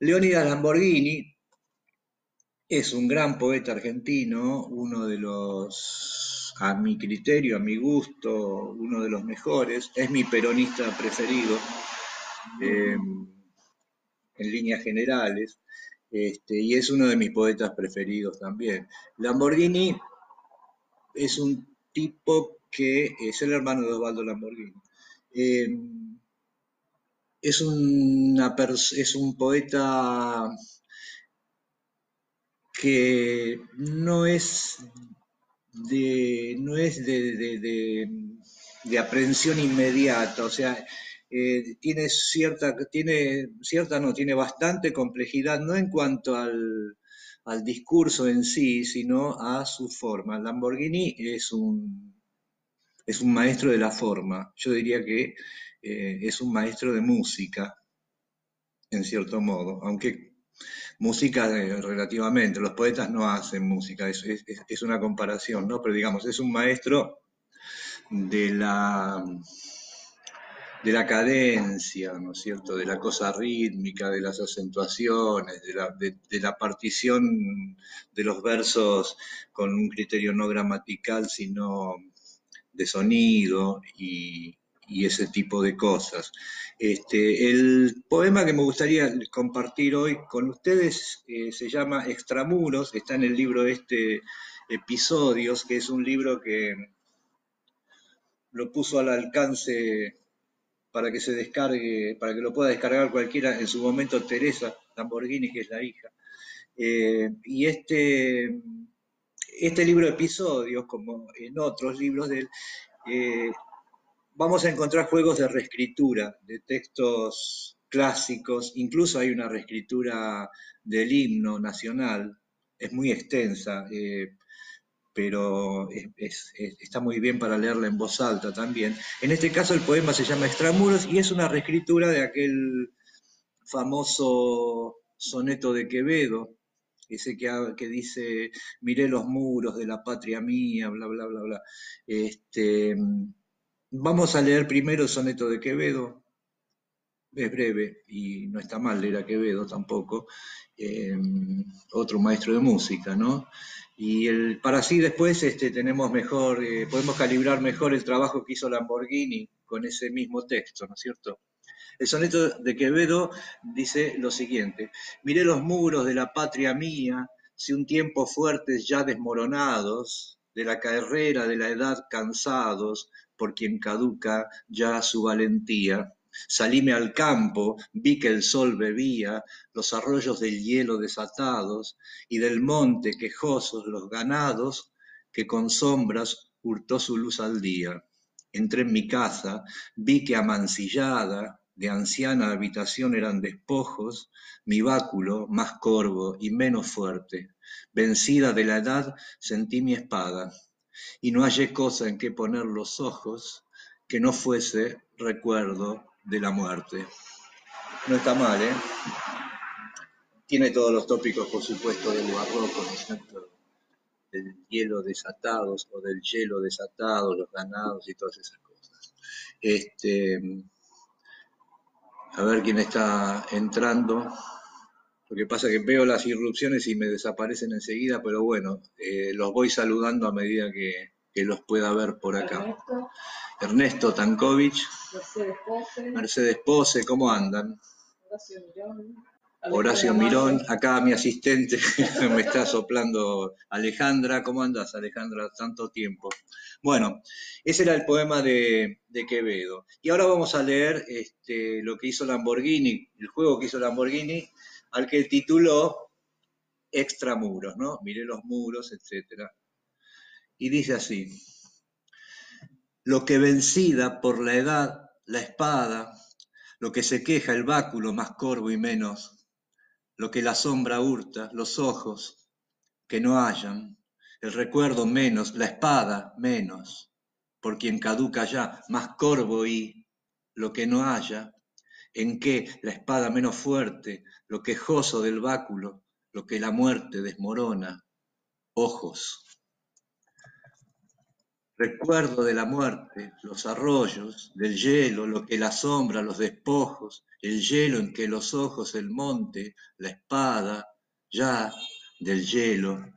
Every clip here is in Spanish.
Leonidas Lamborghini es un gran poeta argentino, uno de los, a mi criterio, a mi gusto, uno de los mejores, es mi peronista preferido em, en líneas generales, este, y es uno de mis poetas preferidos también. Lamborghini es un tipo que es el hermano de Osvaldo Lamborghini. Em, es, es un poeta que no es de, no es de, aprehensión inmediata, o sea, eh, tiene cierta, tiene cierta, no, tiene bastante complejidad, no en cuanto al, discurso en sí, sino a su forma. Lamborghini es un, es un maestro de la forma, yo diría que eh, es un maestro de música, en cierto modo, aunque música relativamente, los poetas no hacen música, es, una comparación, ¿no? Pero digamos, es un maestro de la, de la cadencia, ¿no es cierto?, de la cosa rítmica, de las acentuaciones, de la, de la partición de los versos con un criterio no gramatical, sino de sonido y, y ese tipo de cosas. Este, el poema que me gustaría compartir hoy con ustedes eh, se llama Extramuros, está en el libro este Episodios, que es un libro que lo puso al alcance para que se descargue, para que lo pueda descargar cualquiera en su momento Teresa Lamborghini, que es la hija. Eh, y este, este libro Episodios, como en otros libros de él, eh, vamos a encontrar juegos de reescritura de textos clásicos, incluso hay una reescritura del himno nacional, es muy extensa, eh, pero está muy bien para leerla en voz alta también. En este caso el poema se llama Extramuros y es una reescritura de aquel famoso soneto de Quevedo, ese que, dice, miré los muros de la patria mía, bla, bla, bla, bla. Este, Vamos a leer primero el soneto de Quevedo. Es breve y no está mal leer a Quevedo tampoco, em, otro maestro de música, ¿no? Y para así después este, tenemos mejor, eh, podemos calibrar mejor el trabajo que hizo Lamborghini con ese mismo texto, ¿no es cierto? El soneto de Quevedo dice lo siguiente, miré los muros de la patria mía, si un tiempo fuertes ya desmoronados, de la carrera de la edad cansados, por quien caduca ya su valentía. Salíme al campo, vi que el sol bebía los arroyos del hielo desatados y del monte quejosos los ganados que con sombras hurtó su luz al día. Entré en mi casa, vi que amancillada de anciana habitación eran despojos, mi báculo más corvo y menos fuerte. Vencida de la edad, sentí mi espada, y no hallé cosa en que poner los ojos que no fuese recuerdo de la muerte. No está mal, ¿eh? Tiene todos los tópicos, por supuesto, del barroco, ¿no Del hielo desatados o del hielo desatado, los ganados y todas esas cosas. Este, a ver quién está entrando. Lo que pasa es que veo las irrupciones y me desaparecen enseguida, pero bueno, eh, los voy saludando a medida que, los pueda ver por acá. Ernesto, Tankovich, Mercedes Pose, ¿cómo andan? Horacio Mirón. Horacio Mirón, acá mi asistente me está soplando Alejandra. ¿Cómo andas, Alejandra? Tanto tiempo. Bueno, ese era el poema de, de Quevedo. Y ahora vamos a leer este, lo que hizo Lamborghini, el juego que hizo Lamborghini al que tituló Extramuros, ¿no? Miré los muros, etc. Y dice así, lo que vencida por la edad, la espada, lo que se queja el báculo más corvo y menos, lo que la sombra hurta, los ojos que no hallan, el recuerdo menos, la espada menos, por quien caduca ya, más corvo y lo que no haya, en que la espada menos fuerte, lo quejoso del báculo, lo que la muerte desmorona, ojos. Recuerdo de la muerte, los arroyos, del hielo, lo que la sombra, los despojos, el hielo en que los ojos, el monte, la espada, ya del hielo,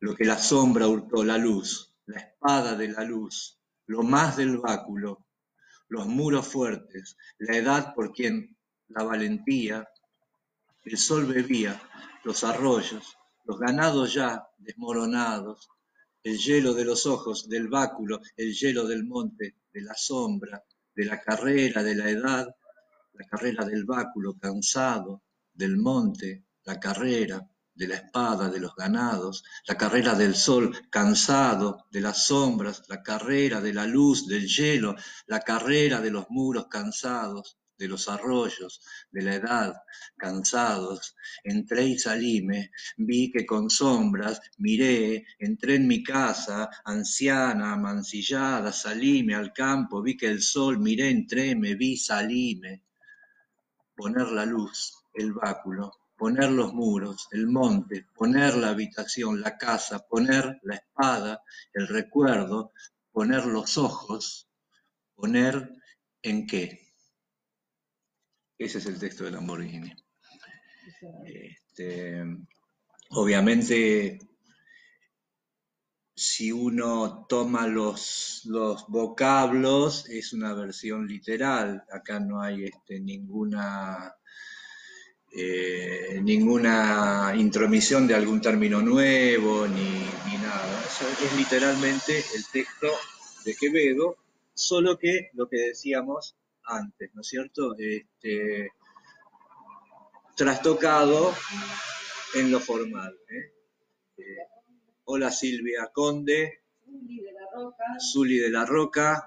lo que la sombra hurtó, la luz, la espada de la luz, lo más del báculo, los muros fuertes, la edad por quien la valentía, el sol bebía, los arroyos, los ganados ya desmoronados, el hielo de los ojos, del báculo, el hielo del monte, de la sombra, de la carrera, de la edad, la carrera del báculo cansado, del monte, la carrera, de la espada, de los ganados, la carrera del sol cansado, de las sombras, la carrera de la luz, del hielo, la carrera de los muros cansados, de los arroyos, de la edad, cansados, entré y salíme, vi que con sombras, miré, entré en mi casa, anciana, mancillada, salíme al campo, vi que el sol, miré, entré, me vi, salíme, poner la luz, el báculo, poner los muros, el monte, poner la habitación, la casa, poner la espada, el recuerdo, poner los ojos, poner en qué. Ese es el texto de Lamborghini. Este, obviamente, si uno toma los, los, vocablos, es una versión literal. Acá no hay este, ninguna eh, ninguna intromisión de algún término nuevo ni, nada. es literalmente el texto de Quevedo, solo que lo que decíamos antes, ¿no es cierto? Este, trastocado en lo formal. ¿eh? Eh, hola Silvia Conde. Zuli de la Roca.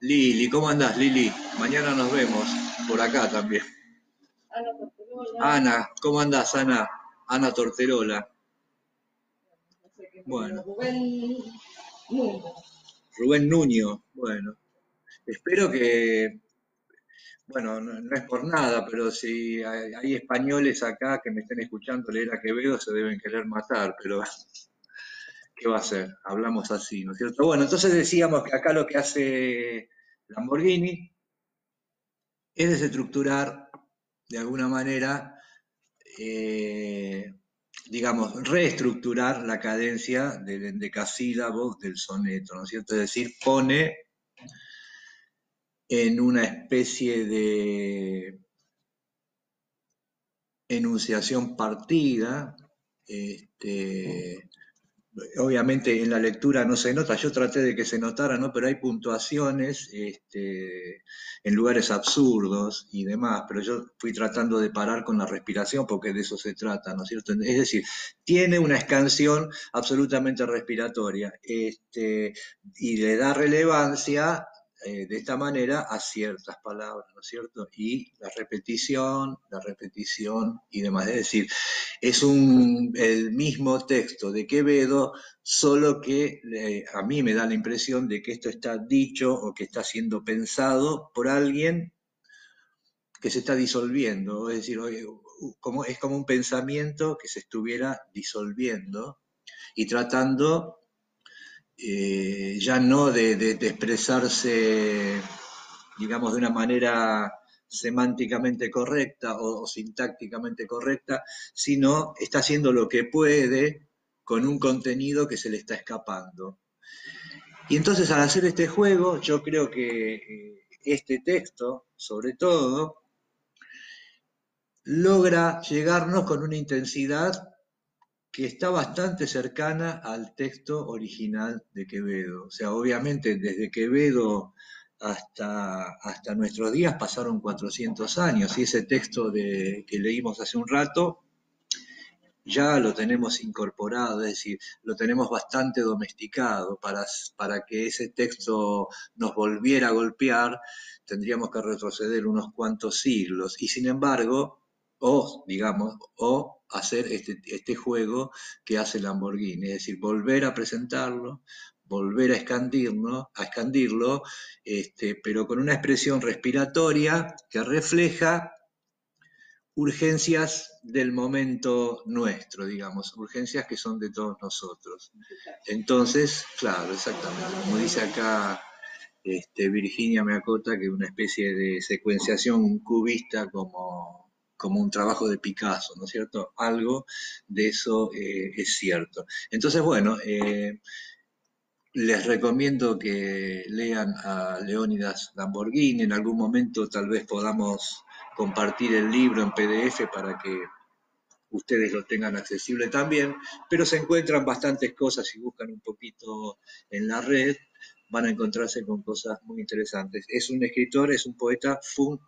Lili, ¿cómo andás Lili? Mañana nos vemos por acá también. Ana, ¿cómo andás, Ana? Ana Torterola. Bueno. Rubén Nuño. Bueno. Espero que, bueno, no, es por nada, pero si hay, españoles acá que me estén escuchando leer a Quevedo, se deben querer matar, pero ¿qué va a ser? Hablamos así, ¿no es cierto? Bueno, entonces decíamos que acá lo que hace Lamborghini es desestructurar de alguna manera, eh, digamos, reestructurar la cadencia del endecasílabo del soneto, ¿no es cierto? Es decir, pone en una especie de enunciación partida, este, obviamente en la lectura no se nota, yo traté de que se notara, ¿no? Pero hay puntuaciones este, en lugares absurdos y demás, pero yo fui tratando de parar con la respiración porque de eso se trata, ¿no es cierto? Es decir, tiene una escansión absolutamente respiratoria este, y le da relevancia eh, de esta manera a ciertas palabras, ¿no es cierto? Y la repetición, la repetición y demás. Es decir, es un, el mismo texto de Quevedo, solo que eh, a mí me da la impresión de que esto está dicho o que está siendo pensado por alguien que se está disolviendo, es decir, como, es como un pensamiento que se estuviera disolviendo y tratando eh, ya no de, expresarse, digamos, de una manera semánticamente correcta o, sintácticamente correcta, sino está haciendo lo que puede con un contenido que se le está escapando. Y entonces al hacer este juego, yo creo que eh, este texto, sobre todo, logra llegarnos con una intensidad que está bastante cercana al texto original de Quevedo. O sea, obviamente desde Quevedo hasta, hasta nuestros días pasaron 400 años y ese texto de, que leímos hace un rato ya lo tenemos incorporado, es decir, lo tenemos bastante domesticado. Para, para que ese texto nos volviera a golpear, tendríamos que retroceder unos cuantos siglos. Y sin embargo, o digamos, o hacer este, este, juego que hace Lamborghini, es decir, volver a presentarlo, volver a escandirlo, a escandirlo este, pero con una expresión respiratoria que refleja urgencias del momento nuestro, digamos, urgencias que son de todos nosotros. Entonces, claro, exactamente, como dice acá este, Virginia me acota que una especie de secuenciación cubista como, como un trabajo de Picasso, ¿no es cierto? Algo de eso eh, es cierto. Entonces, bueno, eh, les recomiendo que lean a Leónidas Lamborghini, en algún momento tal vez podamos compartir el libro en PDF para que ustedes lo tengan accesible también, pero se encuentran bastantes cosas si buscan un poquito en la red, van a encontrarse con cosas muy interesantes. Es un escritor, es un poeta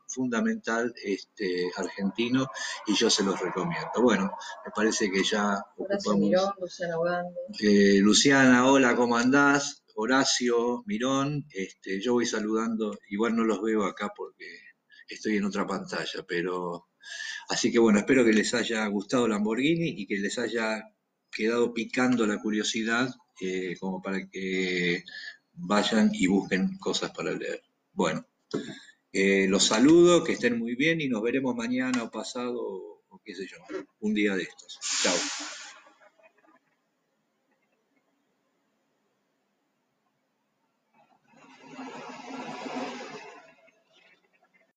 fundamental este, argentino y yo se los recomiendo. Bueno, me parece que ya Horacio Mirón, Luciana eh, Luciana, hola, ¿cómo andás? Horacio, Mirón, este, yo voy saludando, igual no los veo acá porque estoy en otra pantalla, pero así que bueno, espero que les haya gustado Lamborghini y que les haya quedado picando la curiosidad eh, como para que vayan y busquen cosas para leer. Bueno, eh, los saludo, que estén muy bien y nos veremos mañana o pasado, o qué sé yo, un día de estos. Chao.